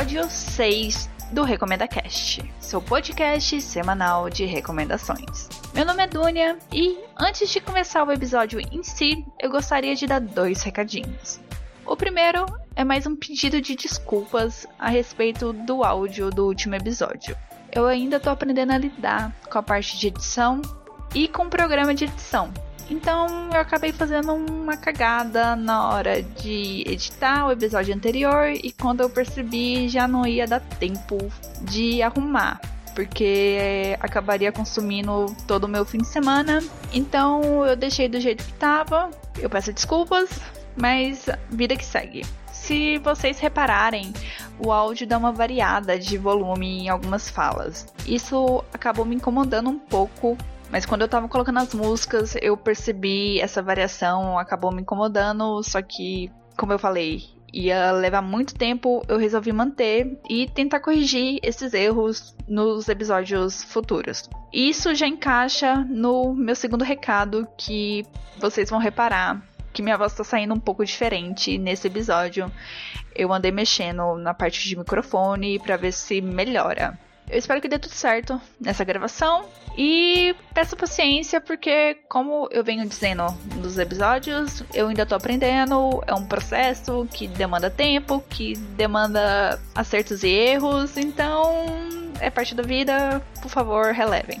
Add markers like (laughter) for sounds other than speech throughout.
episódio 6 do Recomenda Cast, seu podcast semanal de recomendações. Meu nome é Dunia e antes de começar o episódio em si, eu gostaria de dar dois recadinhos. O primeiro é mais um pedido de desculpas a respeito do áudio do último episódio. Eu ainda estou aprendendo a lidar com a parte de edição e com o programa de edição. Então eu acabei fazendo uma cagada na hora de editar o episódio anterior e quando eu percebi já não ia dar tempo de arrumar. Porque acabaria consumindo todo o meu fim de semana. Então eu deixei do jeito que tava. Eu peço desculpas, mas vida que segue. Se vocês repararem, o áudio dá uma variada de volume em algumas falas. Isso acabou me incomodando um pouco mas quando eu tava colocando as músicas, eu percebi essa variação, acabou me incomodando, só que, como eu falei, ia levar muito tempo, eu resolvi manter e tentar corrigir esses erros nos episódios futuros. Isso já encaixa no meu segundo recado que vocês vão reparar que minha voz tá saindo um pouco diferente nesse episódio. Eu andei mexendo na parte de microfone para ver se melhora. Eu espero que dê tudo certo nessa gravação e peço paciência porque, como eu venho dizendo nos episódios, eu ainda tô aprendendo. É um processo que demanda tempo, que demanda acertos e erros, então é parte da vida. Por favor, relevem.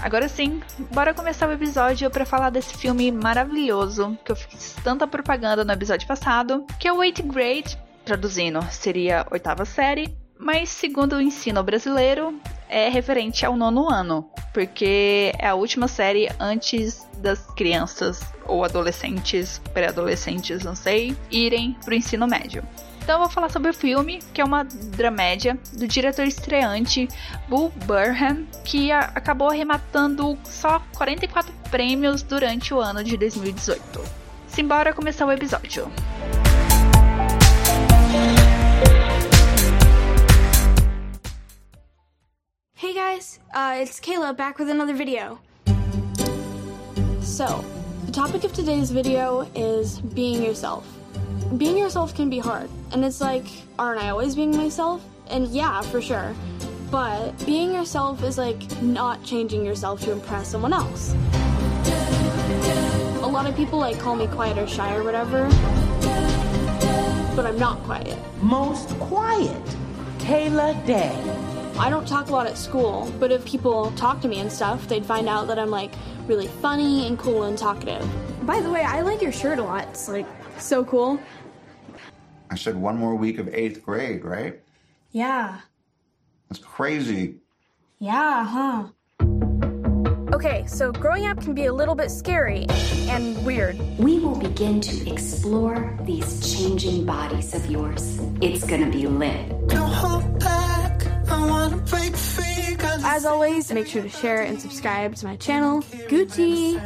Agora sim, bora começar o episódio para falar desse filme maravilhoso que eu fiz tanta propaganda no episódio passado, que é o Eighth Grade, traduzindo seria oitava série, mas segundo o ensino brasileiro, é referente ao nono ano, porque é a última série antes das crianças ou adolescentes, pré-adolescentes, não sei, irem pro ensino médio. Então eu vou falar sobre o filme, que é uma dramédia do diretor estreante Bull Burnham, que acabou arrematando só 44 prêmios durante o ano de 2018. Simbora começar o episódio. Guys, uh, it's Kayla back with another video. So, the topic of today's video is being yourself. Being yourself can be hard, and it's like, aren't I always being myself? And yeah, for sure. But being yourself is like not changing yourself to impress someone else. A lot of people like call me quiet or shy or whatever, but I'm not quiet. Most quiet, Kayla Day. I don't talk a lot at school, but if people talk to me and stuff, they'd find out that I'm like really funny and cool and talkative. By the way, I like your shirt a lot. It's like so cool. I said one more week of eighth grade, right? Yeah. That's crazy. Yeah, huh? Okay, so growing up can be a little bit scary and weird. We will begin to explore these changing bodies of yours. It's gonna be lit. As always, make sure to share and subscribe to my channel. Gucci!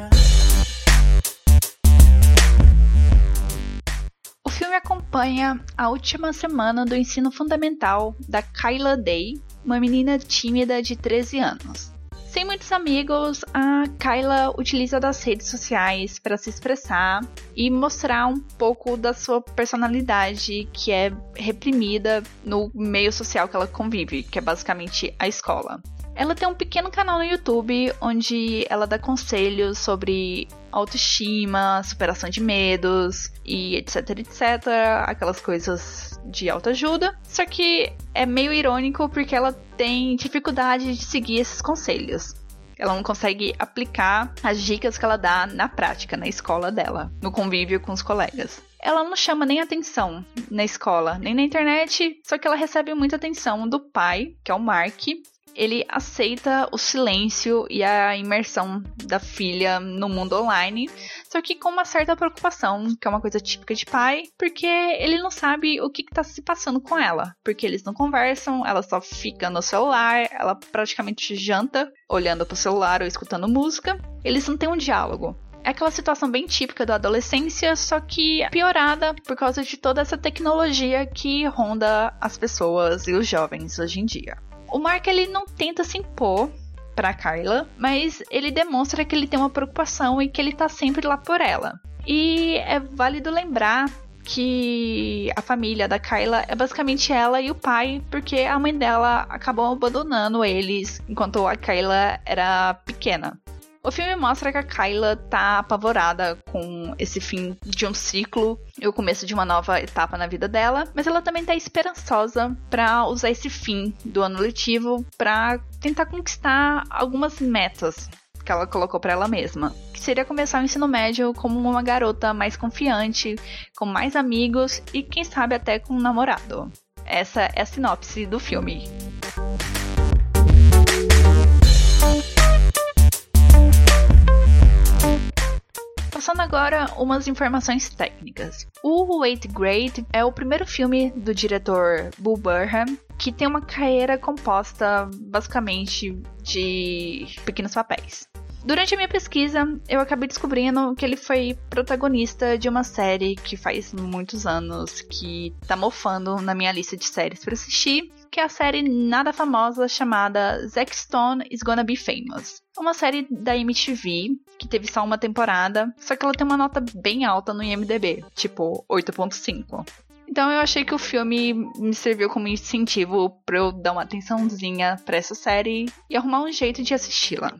O filme acompanha a última semana do ensino fundamental da Kyla Day, uma menina tímida de 13 anos. Sem muitos amigos, a Kyla utiliza das redes sociais para se expressar e mostrar um pouco da sua personalidade que é reprimida no meio social que ela convive, que é basicamente a escola. Ela tem um pequeno canal no YouTube onde ela dá conselhos sobre autoestima, superação de medos e etc, etc, aquelas coisas de autoajuda. Só que é meio irônico porque ela tem dificuldade de seguir esses conselhos. Ela não consegue aplicar as dicas que ela dá na prática, na escola dela, no convívio com os colegas. Ela não chama nem atenção na escola, nem na internet, só que ela recebe muita atenção do pai, que é o Mark, ele aceita o silêncio e a imersão da filha no mundo online, só que com uma certa preocupação, que é uma coisa típica de pai, porque ele não sabe o que está se passando com ela, porque eles não conversam, ela só fica no celular, ela praticamente janta olhando para o celular ou escutando música, eles não têm um diálogo. É aquela situação bem típica da adolescência, só que piorada por causa de toda essa tecnologia que ronda as pessoas e os jovens hoje em dia. O Mark ele não tenta se impor para Kyla, mas ele demonstra que ele tem uma preocupação e que ele tá sempre lá por ela. E é válido lembrar que a família da Kyla é basicamente ela e o pai, porque a mãe dela acabou abandonando eles enquanto a Kyla era pequena. O filme mostra que a Kyla tá apavorada com esse fim de um ciclo e o começo de uma nova etapa na vida dela, mas ela também tá esperançosa para usar esse fim do ano letivo para tentar conquistar algumas metas que ela colocou para ela mesma, que seria começar o ensino médio como uma garota mais confiante, com mais amigos e quem sabe até com um namorado. Essa é a sinopse do filme. Passando agora umas informações técnicas. O Eighth Grade é o primeiro filme do diretor Bull Burham que tem uma carreira composta basicamente de pequenos papéis. Durante a minha pesquisa, eu acabei descobrindo que ele foi protagonista de uma série que faz muitos anos que tá mofando na minha lista de séries para assistir, que é a série nada famosa chamada Zack Stone is Gonna Be Famous. Uma série da MTV que teve só uma temporada, só que ela tem uma nota bem alta no IMDb, tipo 8.5. Então eu achei que o filme me serviu como incentivo para eu dar uma atençãozinha para essa série e arrumar um jeito de assisti-la.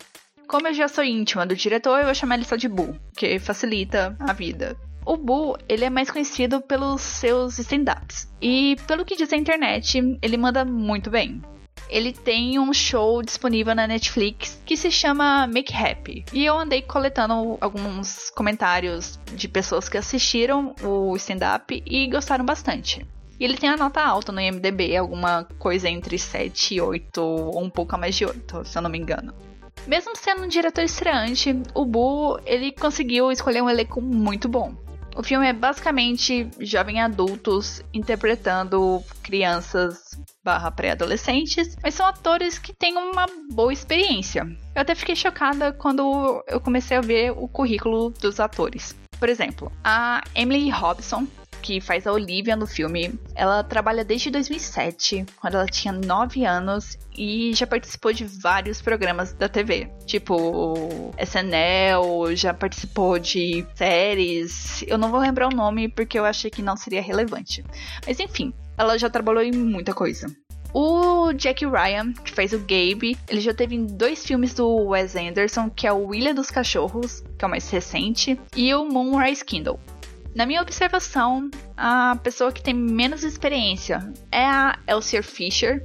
Como eu já sou íntima do diretor, eu vou chamar ele só de Bu, que facilita a vida. O Bu, ele é mais conhecido pelos seus stand-ups. E pelo que diz a internet, ele manda muito bem. Ele tem um show disponível na Netflix que se chama Make Happy. E eu andei coletando alguns comentários de pessoas que assistiram o stand-up e gostaram bastante. E ele tem a nota alta no IMDB, alguma coisa entre 7 e 8, ou um pouco a mais de 8, se eu não me engano. Mesmo sendo um diretor estreante, o Bu ele conseguiu escolher um elenco muito bom. O filme é basicamente jovens adultos interpretando crianças barra pré-adolescentes, mas são atores que têm uma boa experiência. Eu até fiquei chocada quando eu comecei a ver o currículo dos atores. Por exemplo, a Emily Robson, que faz a Olivia no filme, ela trabalha desde 2007, quando ela tinha 9 anos e já participou de vários programas da TV, tipo SNL, já participou de séries. Eu não vou lembrar o nome porque eu achei que não seria relevante. Mas enfim, ela já trabalhou em muita coisa. O Jack Ryan, que fez o Gabe, ele já teve em dois filmes do Wes Anderson, que é o Ilha dos Cachorros, que é o mais recente, e o Moonrise Kindle. Na minha observação, a pessoa que tem menos experiência é a Elsie Fisher,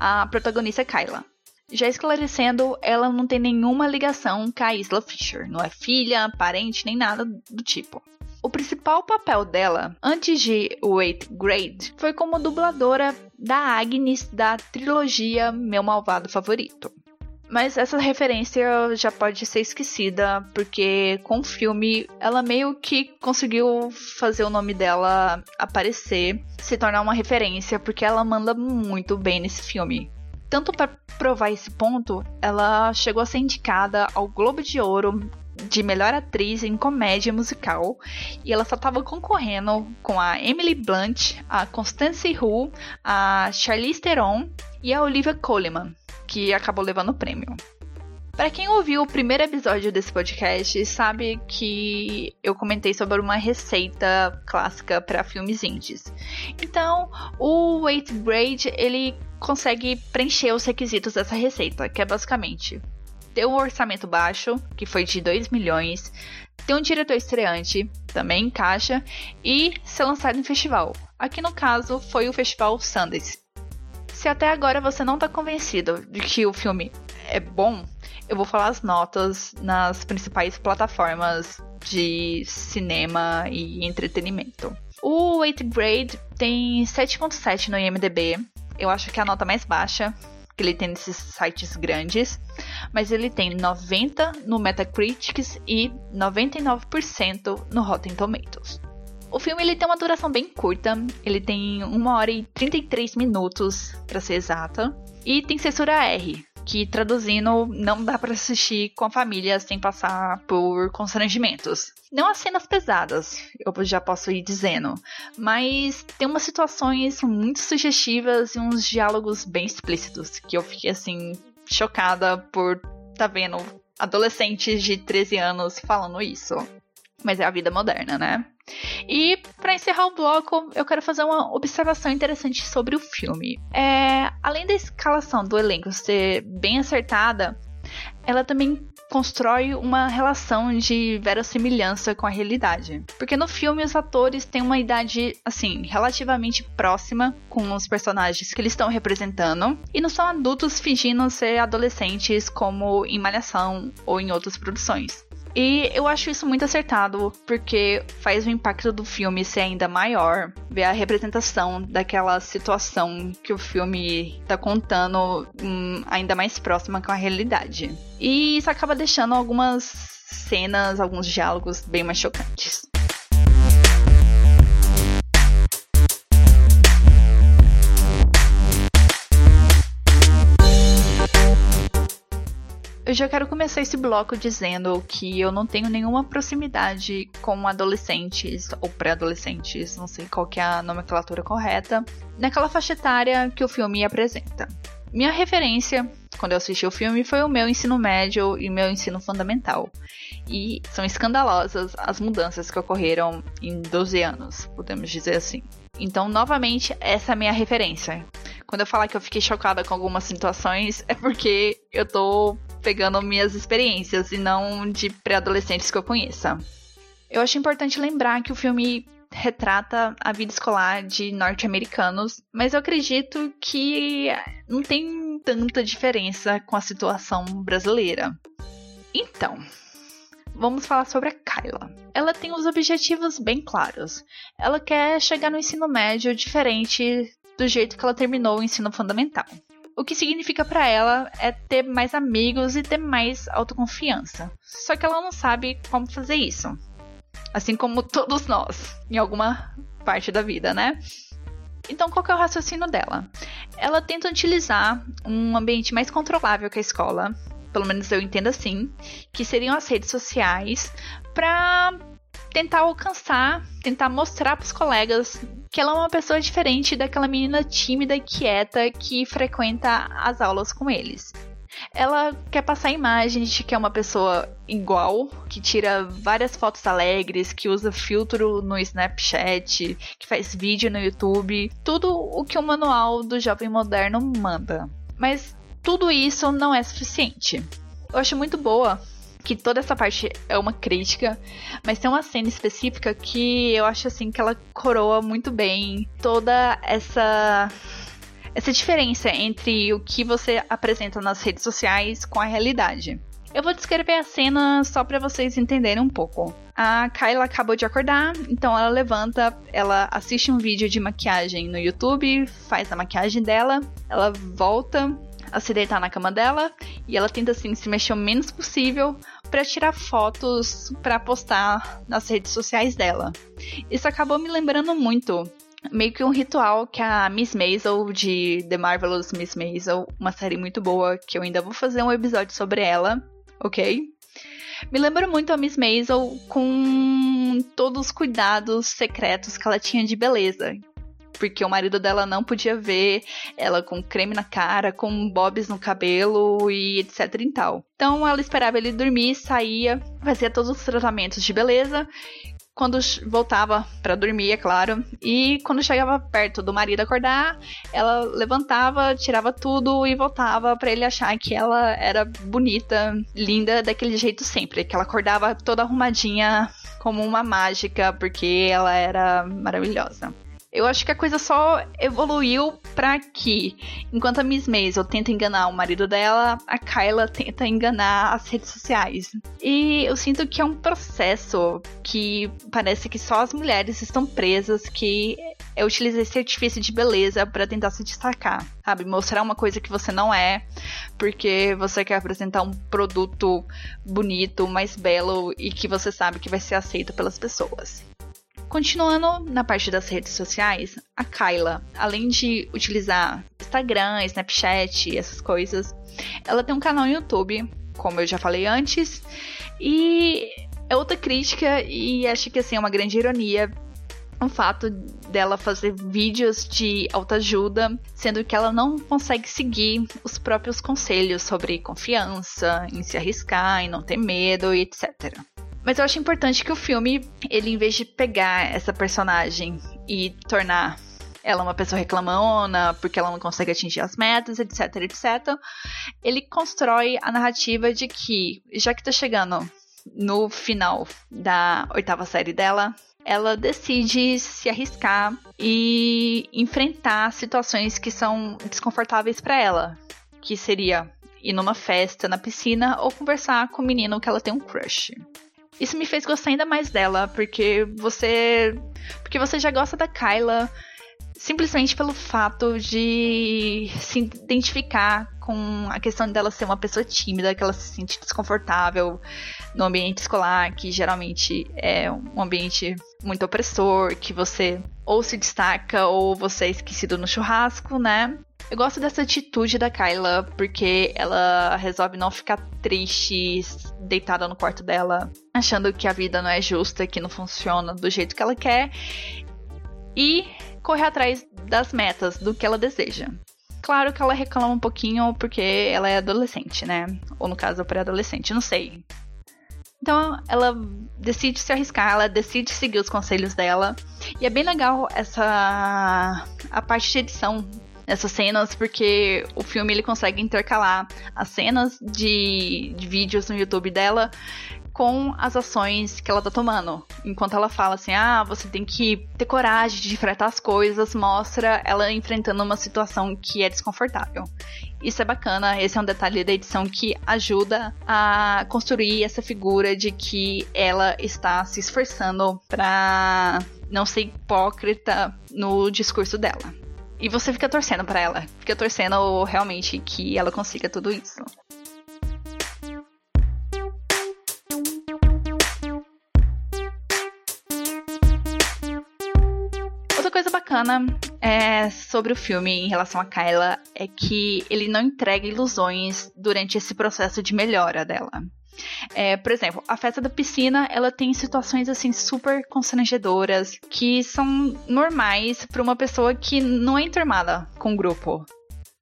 a protagonista Kyla. Já esclarecendo, ela não tem nenhuma ligação com a Isla Fisher, não é filha, parente, nem nada do tipo. O principal papel dela, antes de 8th Grade, foi como dubladora da Agnes da trilogia Meu Malvado Favorito. Mas essa referência já pode ser esquecida, porque com o filme ela meio que conseguiu fazer o nome dela aparecer, se tornar uma referência, porque ela manda muito bem nesse filme. Tanto para provar esse ponto, ela chegou a ser indicada ao Globo de Ouro de melhor atriz em comédia musical e ela só estava concorrendo com a Emily Blunt, a Constance Wu, a Charlize Theron e a Olivia Colman que acabou levando o prêmio. Para quem ouviu o primeiro episódio desse podcast, sabe que eu comentei sobre uma receita clássica para filmes indies. Então, o Eighth Grade ele consegue preencher os requisitos dessa receita, que é basicamente ter um orçamento baixo, que foi de 2 milhões, ter um diretor estreante, também encaixa, e ser lançado em festival. Aqui no caso foi o Festival Sundance, se até agora você não está convencido de que o filme é bom, eu vou falar as notas nas principais plataformas de cinema e entretenimento. O 8th Grade tem 7.7 no IMDb. Eu acho que é a nota mais baixa que ele tem nesses sites grandes, mas ele tem 90 no Metacritic e 99% no Rotten Tomatoes. O filme ele tem uma duração bem curta, ele tem 1 hora e 33 minutos, para ser exata, e tem censura R, que traduzindo não dá para assistir com a família sem passar por constrangimentos. Não as cenas pesadas, eu já posso ir dizendo, mas tem umas situações muito sugestivas e uns diálogos bem explícitos que eu fiquei assim chocada por tá vendo adolescentes de 13 anos falando isso. Mas é a vida moderna, né? E para encerrar o bloco, eu quero fazer uma observação interessante sobre o filme. É, além da escalação do elenco ser bem acertada, ela também constrói uma relação de verossimilhança com a realidade. Porque no filme os atores têm uma idade, assim, relativamente próxima com os personagens que eles estão representando e não são adultos fingindo ser adolescentes como em Malhação ou em outras produções. E eu acho isso muito acertado, porque faz o impacto do filme ser ainda maior, ver a representação daquela situação que o filme tá contando hum, ainda mais próxima com a realidade. E isso acaba deixando algumas cenas, alguns diálogos bem mais chocantes. Eu já quero começar esse bloco dizendo que eu não tenho nenhuma proximidade com adolescentes ou pré-adolescentes, não sei qual é a nomenclatura correta, naquela faixa etária que o filme apresenta. Minha referência, quando eu assisti o filme, foi o meu ensino médio e meu ensino fundamental. E são escandalosas as mudanças que ocorreram em 12 anos, podemos dizer assim. Então, novamente, essa é a minha referência. Quando eu falar que eu fiquei chocada com algumas situações, é porque eu tô pegando minhas experiências e não de pré-adolescentes que eu conheça. Eu acho importante lembrar que o filme retrata a vida escolar de norte-americanos, mas eu acredito que não tem tanta diferença com a situação brasileira. Então, vamos falar sobre a Kyla. Ela tem os objetivos bem claros. Ela quer chegar no ensino médio diferente do jeito que ela terminou o ensino fundamental. O que significa para ela é ter mais amigos e ter mais autoconfiança. Só que ela não sabe como fazer isso. Assim como todos nós, em alguma parte da vida, né? Então, qual é o raciocínio dela? Ela tenta utilizar um ambiente mais controlável que a escola, pelo menos eu entendo assim, que seriam as redes sociais, para tentar alcançar, tentar mostrar para os colegas que ela é uma pessoa diferente daquela menina tímida e quieta que frequenta as aulas com eles. Ela quer passar a imagem de que é uma pessoa igual, que tira várias fotos alegres, que usa filtro no Snapchat, que faz vídeo no YouTube, tudo o que o manual do jovem moderno manda. Mas tudo isso não é suficiente. Eu acho muito boa que toda essa parte é uma crítica, mas tem uma cena específica que eu acho assim que ela coroa muito bem toda essa essa diferença entre o que você apresenta nas redes sociais com a realidade. Eu vou descrever a cena só para vocês entenderem um pouco. A Kyla acabou de acordar, então ela levanta, ela assiste um vídeo de maquiagem no YouTube, faz a maquiagem dela, ela volta a se deitar na cama dela e ela tenta assim se mexer o menos possível para tirar fotos para postar nas redes sociais dela. Isso acabou me lembrando muito meio que um ritual que a Miss Maisel de The Marvelous Miss Maisel, uma série muito boa que eu ainda vou fazer um episódio sobre ela, ok? Me lembra muito a Miss Maisel com todos os cuidados secretos que ela tinha de beleza porque o marido dela não podia ver ela com creme na cara, com bobs no cabelo e etc e tal. Então ela esperava ele dormir, saía, fazia todos os tratamentos de beleza quando voltava para dormir, é claro, e quando chegava perto do marido acordar, ela levantava, tirava tudo e voltava para ele achar que ela era bonita, linda daquele jeito sempre, que ela acordava toda arrumadinha como uma mágica, porque ela era maravilhosa. Eu acho que a coisa só evoluiu para que, enquanto a Miss Maisel tenta enganar o marido dela, a Kyla tenta enganar as redes sociais. E eu sinto que é um processo que parece que só as mulheres estão presas, que é utilizar esse artifício de beleza para tentar se destacar, sabe? Mostrar uma coisa que você não é, porque você quer apresentar um produto bonito, mais belo e que você sabe que vai ser aceito pelas pessoas. Continuando na parte das redes sociais, a Kyla, além de utilizar Instagram, Snapchat, essas coisas, ela tem um canal no YouTube, como eu já falei antes, e é outra crítica e acho que assim é uma grande ironia o fato dela fazer vídeos de autoajuda, sendo que ela não consegue seguir os próprios conselhos sobre confiança, em se arriscar, em não ter medo e etc. Mas eu acho importante que o filme, ele em vez de pegar essa personagem e tornar ela uma pessoa reclamona porque ela não consegue atingir as metas, etc, etc, ele constrói a narrativa de que, já que tá chegando no final da oitava série dela, ela decide se arriscar e enfrentar situações que são desconfortáveis para ela, que seria ir numa festa na piscina ou conversar com o menino que ela tem um crush. Isso me fez gostar ainda mais dela, porque você. Porque você já gosta da Kyla simplesmente pelo fato de se identificar com a questão dela ser uma pessoa tímida, que ela se sente desconfortável no ambiente escolar, que geralmente é um ambiente muito opressor, que você ou se destaca ou você é esquecido no churrasco, né? Eu gosto dessa atitude da Kyla porque ela resolve não ficar triste, deitada no quarto dela, achando que a vida não é justa, que não funciona do jeito que ela quer e correr atrás das metas, do que ela deseja. Claro que ela reclama um pouquinho porque ela é adolescente, né? Ou no caso, pré-adolescente, não sei. Então ela decide se arriscar, ela decide seguir os conselhos dela. E é bem legal essa a parte de edição nessas cenas, porque o filme ele consegue intercalar as cenas de, de vídeos no YouTube dela com as ações que ela tá tomando. Enquanto ela fala assim: ah, você tem que ter coragem de enfrentar as coisas, mostra ela enfrentando uma situação que é desconfortável. Isso é bacana, esse é um detalhe da edição que ajuda a construir essa figura de que ela está se esforçando para não ser hipócrita no discurso dela. E você fica torcendo para ela, fica torcendo realmente que ela consiga tudo isso. bacana é, sobre o filme em relação a Kyla é que ele não entrega ilusões durante esse processo de melhora dela. É, por exemplo, a festa da piscina, ela tem situações assim super constrangedoras que são normais para uma pessoa que não é enturmada com o grupo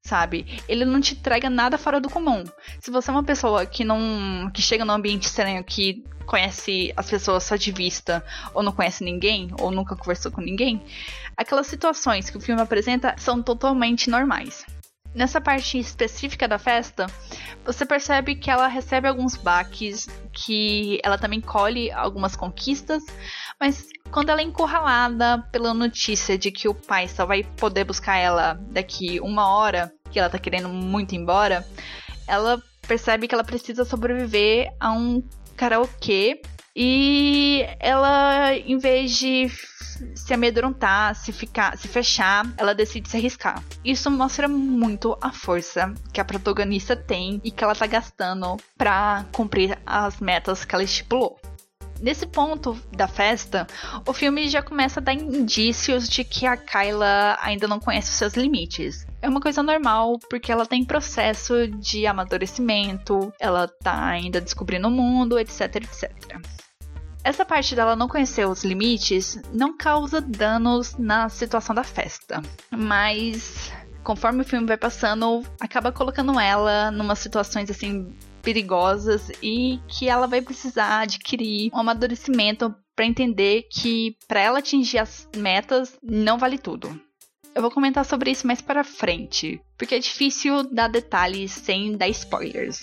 sabe? Ele não te entrega nada fora do comum. Se você é uma pessoa que não que chega num ambiente estranho que conhece as pessoas só de vista ou não conhece ninguém ou nunca conversou com ninguém, aquelas situações que o filme apresenta são totalmente normais. Nessa parte específica da festa, você percebe que ela recebe alguns baques, que ela também colhe algumas conquistas, mas quando ela é encurralada pela notícia de que o pai só vai poder buscar ela daqui uma hora, que ela tá querendo muito embora, ela percebe que ela precisa sobreviver a um karaokê e ela, em vez de se amedrontar, se ficar, se fechar, ela decide se arriscar. Isso mostra muito a força que a protagonista tem e que ela tá gastando para cumprir as metas que ela estipulou. Nesse ponto da festa, o filme já começa a dar indícios de que a Kyla ainda não conhece os seus limites. É uma coisa normal, porque ela tem processo de amadurecimento, ela tá ainda descobrindo o mundo, etc, etc. Essa parte dela não conhecer os limites não causa danos na situação da festa, mas conforme o filme vai passando, acaba colocando ela numa situações assim perigosas e que ela vai precisar adquirir um amadurecimento para entender que para ela atingir as metas não vale tudo. Eu vou comentar sobre isso mais para frente, porque é difícil dar detalhes sem dar spoilers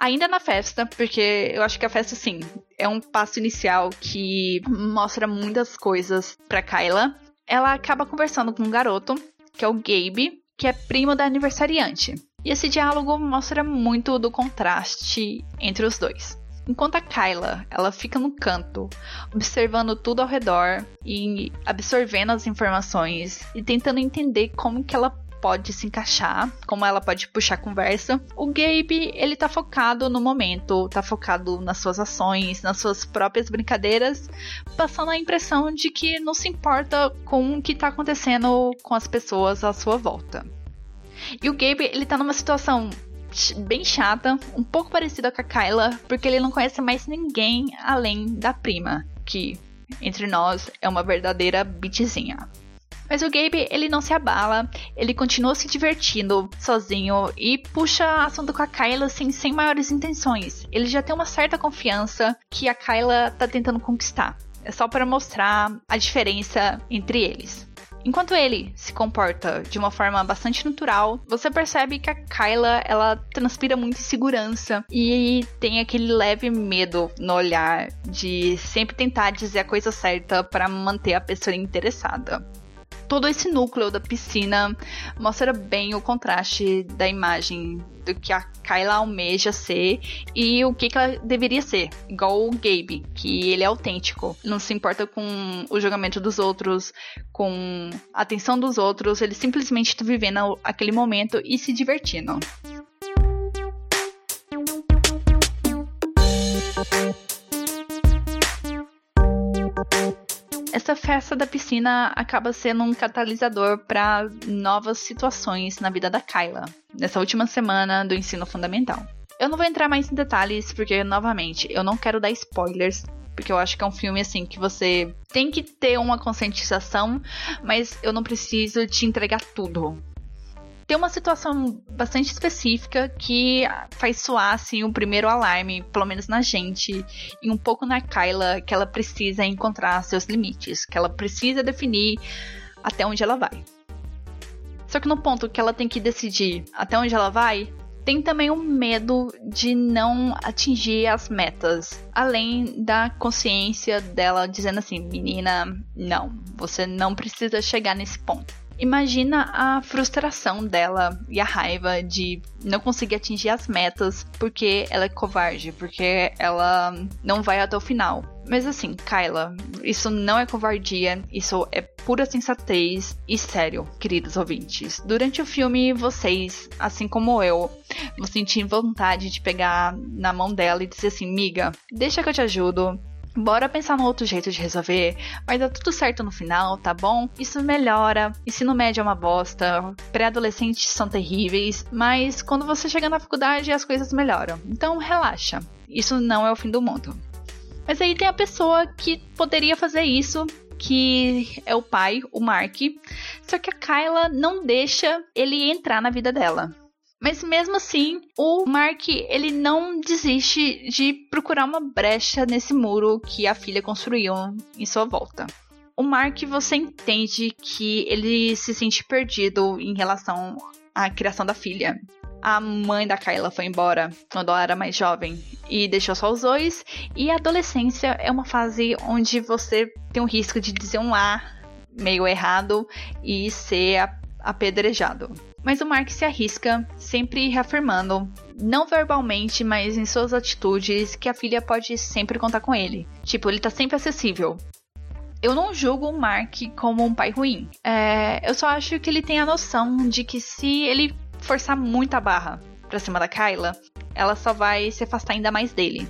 ainda na festa, porque eu acho que a festa, sim, é um passo inicial que mostra muitas coisas pra Kyla. Ela acaba conversando com um garoto, que é o Gabe, que é primo da aniversariante. E esse diálogo mostra muito do contraste entre os dois. Enquanto a Kyla, ela fica no canto, observando tudo ao redor e absorvendo as informações e tentando entender como que ela pode se encaixar, como ela pode puxar conversa. O Gabe, ele tá focado no momento, tá focado nas suas ações, nas suas próprias brincadeiras, passando a impressão de que não se importa com o que tá acontecendo com as pessoas à sua volta. E o Gabe, ele tá numa situação bem chata, um pouco parecida com a Kyla, porque ele não conhece mais ninguém além da prima, que entre nós é uma verdadeira bitzinha. Mas o Gabe, ele não se abala, ele continua se divertindo sozinho e puxa assunto com a Kyla assim, sem maiores intenções. Ele já tem uma certa confiança que a Kyla tá tentando conquistar. É só para mostrar a diferença entre eles. Enquanto ele se comporta de uma forma bastante natural, você percebe que a Kyla ela transpira muita insegurança e tem aquele leve medo no olhar de sempre tentar dizer a coisa certa para manter a pessoa interessada todo esse núcleo da piscina mostra bem o contraste da imagem do que a Kyla almeja ser e o que, que ela deveria ser. Igual o Gabe, que ele é autêntico, não se importa com o julgamento dos outros, com a atenção dos outros, ele simplesmente está vivendo aquele momento e se divertindo. Essa festa da piscina acaba sendo um catalisador para novas situações na vida da Kyla, nessa última semana do ensino fundamental. Eu não vou entrar mais em detalhes, porque, novamente, eu não quero dar spoilers, porque eu acho que é um filme assim que você tem que ter uma conscientização, mas eu não preciso te entregar tudo tem uma situação bastante específica que faz soar assim o primeiro alarme, pelo menos na gente, e um pouco na Kyla, que ela precisa encontrar seus limites, que ela precisa definir até onde ela vai. Só que no ponto que ela tem que decidir até onde ela vai, tem também o medo de não atingir as metas, além da consciência dela dizendo assim: menina, não, você não precisa chegar nesse ponto. Imagina a frustração dela e a raiva de não conseguir atingir as metas porque ela é covarde, porque ela não vai até o final. Mas assim, Kyla, isso não é covardia, isso é pura sensatez e sério, queridos ouvintes. Durante o filme, vocês, assim como eu, vão sentir vontade de pegar na mão dela e dizer assim: miga, deixa que eu te ajudo, Bora pensar no outro jeito de resolver. Vai dar tudo certo no final, tá bom? Isso melhora. Ensino médio é uma bosta. Pré-adolescentes são terríveis. Mas quando você chega na faculdade, as coisas melhoram. Então relaxa. Isso não é o fim do mundo. Mas aí tem a pessoa que poderia fazer isso, que é o pai, o Mark. Só que a Kyla não deixa ele entrar na vida dela. Mas mesmo assim, o Mark ele não desiste de procurar uma brecha nesse muro que a filha construiu em sua volta. O Mark, você entende que ele se sente perdido em relação à criação da filha. A mãe da Kyla foi embora quando ela era mais jovem e deixou só os dois. E a adolescência é uma fase onde você tem o risco de dizer um A meio errado e ser apedrejado. Mas o Mark se arrisca, sempre reafirmando, não verbalmente, mas em suas atitudes, que a filha pode sempre contar com ele. Tipo, ele tá sempre acessível. Eu não julgo o Mark como um pai ruim. É, eu só acho que ele tem a noção de que se ele forçar muito a barra pra cima da Kyla, ela só vai se afastar ainda mais dele.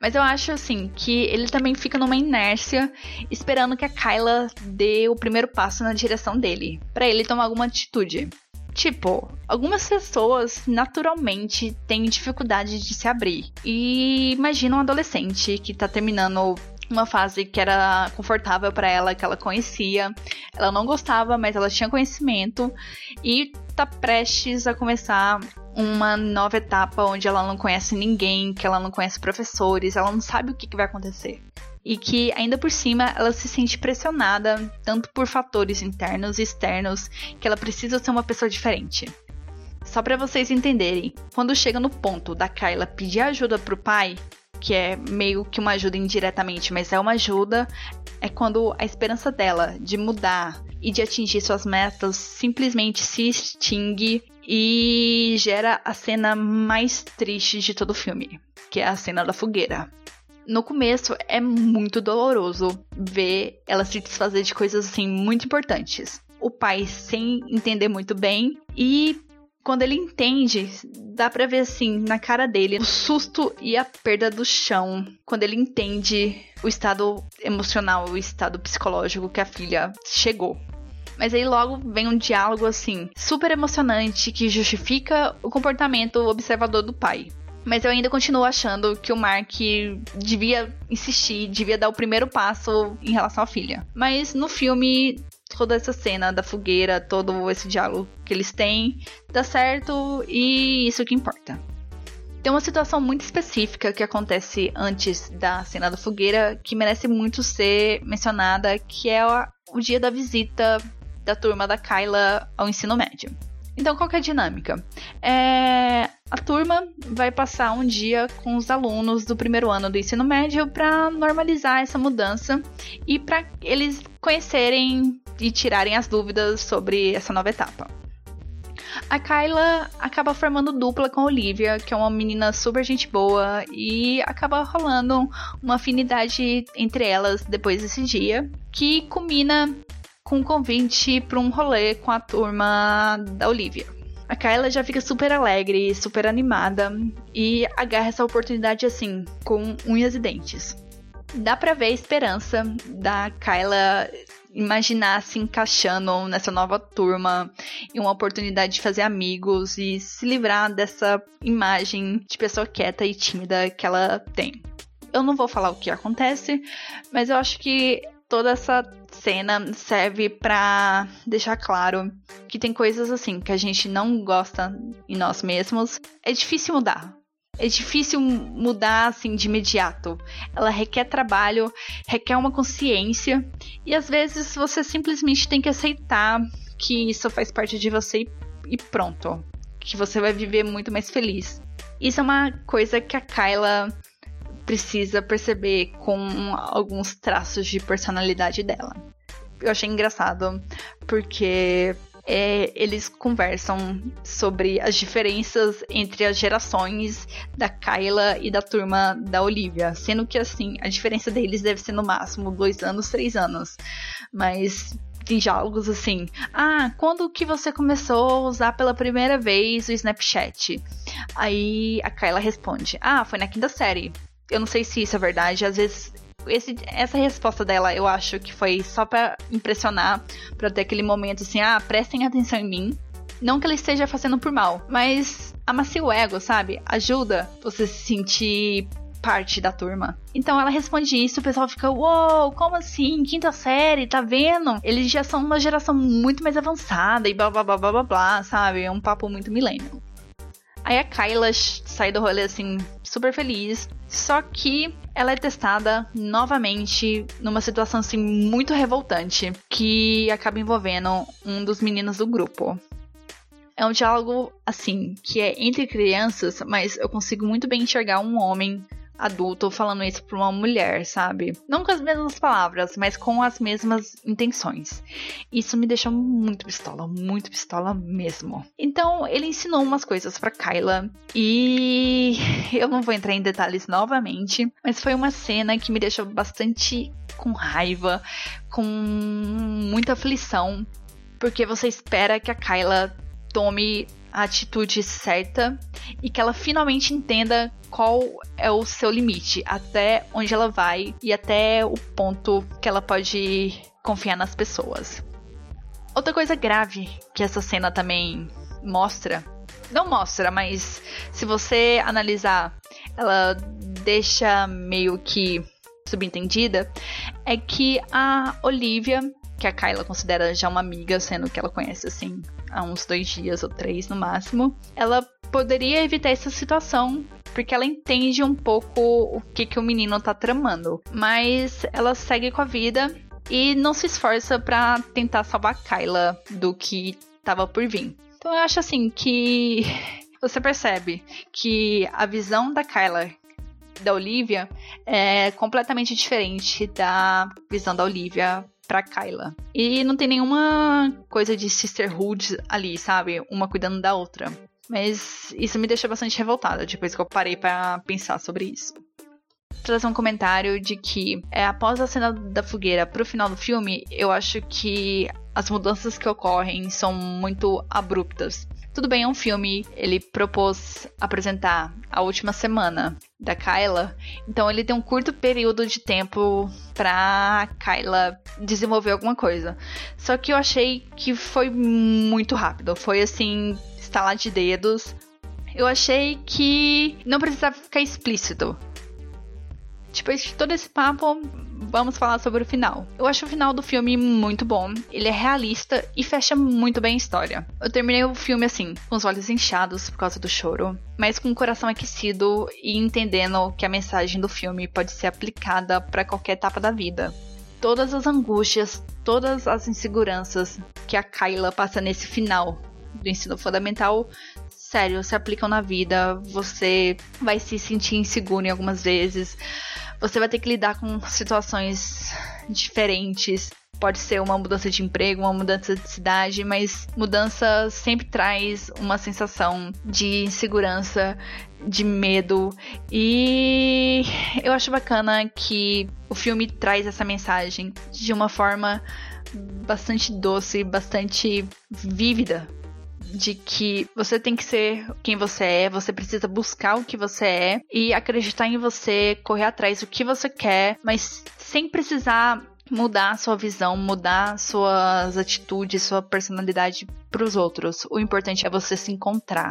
Mas eu acho assim que ele também fica numa inércia esperando que a Kyla dê o primeiro passo na direção dele, para ele tomar alguma atitude. Tipo, algumas pessoas naturalmente têm dificuldade de se abrir. E imagina um adolescente que tá terminando uma fase que era confortável para ela, que ela conhecia. Ela não gostava, mas ela tinha conhecimento e tá prestes a começar uma nova etapa onde ela não conhece ninguém, que ela não conhece professores, ela não sabe o que, que vai acontecer. E que ainda por cima ela se sente pressionada tanto por fatores internos e externos que ela precisa ser uma pessoa diferente. Só para vocês entenderem, quando chega no ponto da Kyla pedir ajuda pro pai, que é meio que uma ajuda indiretamente, mas é uma ajuda, é quando a esperança dela de mudar e de atingir suas metas simplesmente se extingue e gera a cena mais triste de todo o filme, que é a cena da fogueira. No começo é muito doloroso ver ela se desfazer de coisas assim muito importantes. O pai sem entender muito bem e quando ele entende, dá pra ver assim na cara dele o susto e a perda do chão. Quando ele entende o estado emocional, o estado psicológico que a filha chegou. Mas aí logo vem um diálogo assim, super emocionante que justifica o comportamento observador do pai. Mas eu ainda continuo achando que o Mark devia insistir, devia dar o primeiro passo em relação à filha. Mas no filme toda essa cena da fogueira, todo esse diálogo que eles têm, dá certo e isso que importa. Tem uma situação muito específica que acontece antes da cena da fogueira que merece muito ser mencionada, que é o dia da visita da turma da Kyla ao ensino médio. Então, qual que é a dinâmica? É, a turma vai passar um dia com os alunos do primeiro ano do ensino médio para normalizar essa mudança e para eles conhecerem e tirarem as dúvidas sobre essa nova etapa. A Kyla acaba formando dupla com a Olivia, que é uma menina super gente boa, e acaba rolando uma afinidade entre elas depois desse dia, que culmina com um convite para um rolê com a turma da Olivia. A Kyla já fica super alegre, super animada e agarra essa oportunidade assim, com unhas e dentes. Dá pra ver a esperança da Kyla imaginar se encaixando nessa nova turma e uma oportunidade de fazer amigos e se livrar dessa imagem de pessoa quieta e tímida que ela tem. Eu não vou falar o que acontece, mas eu acho que toda essa cena serve para deixar claro que tem coisas assim que a gente não gosta em nós mesmos. É difícil mudar. É difícil mudar assim de imediato. Ela requer trabalho, requer uma consciência e às vezes você simplesmente tem que aceitar que isso faz parte de você e pronto. Que você vai viver muito mais feliz. Isso é uma coisa que a Kyla precisa perceber com alguns traços de personalidade dela. Eu achei engraçado porque é, eles conversam sobre as diferenças entre as gerações da Kyla e da turma da Olivia, sendo que assim a diferença deles deve ser no máximo dois anos, três anos, mas tem diálogos assim: Ah, quando que você começou a usar pela primeira vez o Snapchat? Aí a Kyla responde: Ah, foi na quinta série eu não sei se isso é verdade, às vezes esse, essa resposta dela eu acho que foi só para impressionar, para ter aquele momento assim, ah, prestem atenção em mim. Não que ela esteja fazendo por mal, mas amacia o ego, sabe? Ajuda você se sentir parte da turma. Então ela responde isso, o pessoal fica, uou, wow, como assim? Quinta série, tá vendo? Eles já são uma geração muito mais avançada e blá blá blá blá blá, blá sabe? É um papo muito milênio. Aí a Kyla sai do rolê assim, super feliz. Só que ela é testada novamente numa situação assim muito revoltante que acaba envolvendo um dos meninos do grupo. É um diálogo assim que é entre crianças, mas eu consigo muito bem enxergar um homem adulto falando isso pra uma mulher, sabe? Não com as mesmas palavras, mas com as mesmas intenções. Isso me deixou muito pistola, muito pistola mesmo. Então, ele ensinou umas coisas para Kyla e (laughs) eu não vou entrar em detalhes novamente, mas foi uma cena que me deixou bastante com raiva, com muita aflição, porque você espera que a Kyla tome a atitude certa e que ela finalmente entenda qual é o seu limite, até onde ela vai e até o ponto que ela pode confiar nas pessoas. Outra coisa grave que essa cena também mostra, não mostra, mas se você analisar, ela deixa meio que subentendida, é que a Olivia, que a Kyla considera já uma amiga, sendo que ela conhece assim há uns dois dias ou três no máximo, ela poderia evitar essa situação porque ela entende um pouco o que, que o menino tá tramando. Mas ela segue com a vida e não se esforça para tentar salvar a Kyla do que tava por vir. Então eu acho assim que (laughs) você percebe que a visão da Kyla da Olivia é completamente diferente da visão da Olivia pra Kyla. E não tem nenhuma coisa de sisterhood ali, sabe? Uma cuidando da outra. Mas isso me deixa bastante revoltada depois que eu parei para pensar sobre isso. Trazer um comentário de que é, após a cena da fogueira pro final do filme, eu acho que as mudanças que ocorrem são muito abruptas. Tudo bem, é um filme, ele propôs apresentar a última semana da Kyla, então ele tem um curto período de tempo pra Kyla desenvolver alguma coisa. Só que eu achei que foi muito rápido, foi assim, estalar de dedos. Eu achei que não precisava ficar explícito. De todo esse papo, vamos falar sobre o final. Eu acho o final do filme muito bom. Ele é realista e fecha muito bem a história. Eu terminei o filme assim, com os olhos inchados por causa do choro, mas com o coração aquecido e entendendo que a mensagem do filme pode ser aplicada para qualquer etapa da vida. Todas as angústias, todas as inseguranças que a Kyla passa nesse final do ensino fundamental sério, se aplicam na vida. Você vai se sentir inseguro em algumas vezes. Você vai ter que lidar com situações diferentes. Pode ser uma mudança de emprego, uma mudança de cidade, mas mudança sempre traz uma sensação de insegurança, de medo. E eu acho bacana que o filme traz essa mensagem de uma forma bastante doce, bastante vívida de que você tem que ser quem você é, você precisa buscar o que você é e acreditar em você, correr atrás do que você quer, mas sem precisar mudar sua visão, mudar suas atitudes, sua personalidade para os outros. O importante é você se encontrar.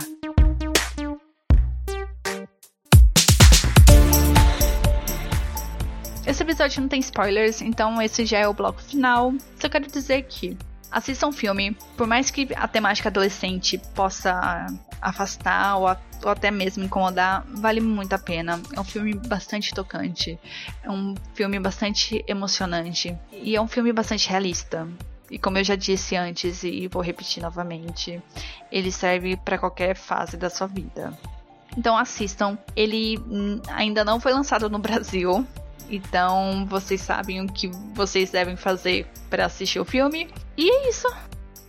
Esse episódio não tem spoilers, então esse já é o bloco final. Só quero dizer que assistam um filme, por mais que a temática adolescente possa afastar ou, a, ou, até mesmo incomodar, vale muito a pena. É um filme bastante tocante, é um filme bastante emocionante e é um filme bastante realista. E como eu já disse antes e vou repetir novamente, ele serve para qualquer fase da sua vida. Então assistam. Ele ainda não foi lançado no Brasil, então vocês sabem o que vocês devem fazer para assistir o filme. E é isso.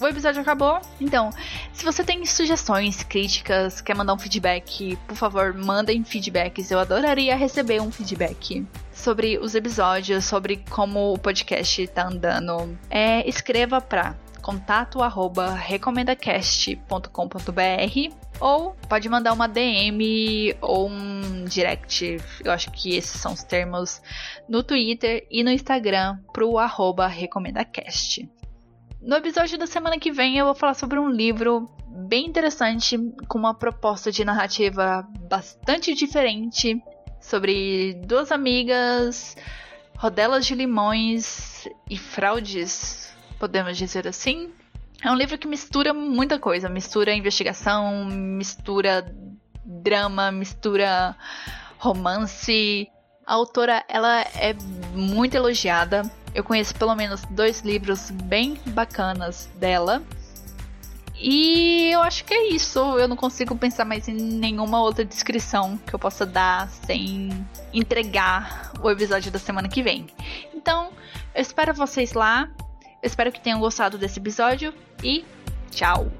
O episódio acabou. Então, se você tem sugestões, críticas, quer mandar um feedback, por favor, mandem feedbacks. Eu adoraria receber um feedback sobre os episódios, sobre como o podcast tá andando. É, escreva para contato arroba recomendacast.com.br ou pode mandar uma DM ou um direct, eu acho que esses são os termos, no Twitter e no Instagram pro arroba recomendacast. No episódio da semana que vem eu vou falar sobre um livro bem interessante, com uma proposta de narrativa bastante diferente, sobre duas amigas, rodelas de limões e fraudes podemos dizer assim. É um livro que mistura muita coisa, mistura investigação, mistura drama, mistura romance. A autora, ela é muito elogiada. Eu conheço pelo menos dois livros bem bacanas dela. E eu acho que é isso. Eu não consigo pensar mais em nenhuma outra descrição que eu possa dar sem entregar o episódio da semana que vem. Então, eu espero vocês lá. Espero que tenham gostado desse episódio e tchau!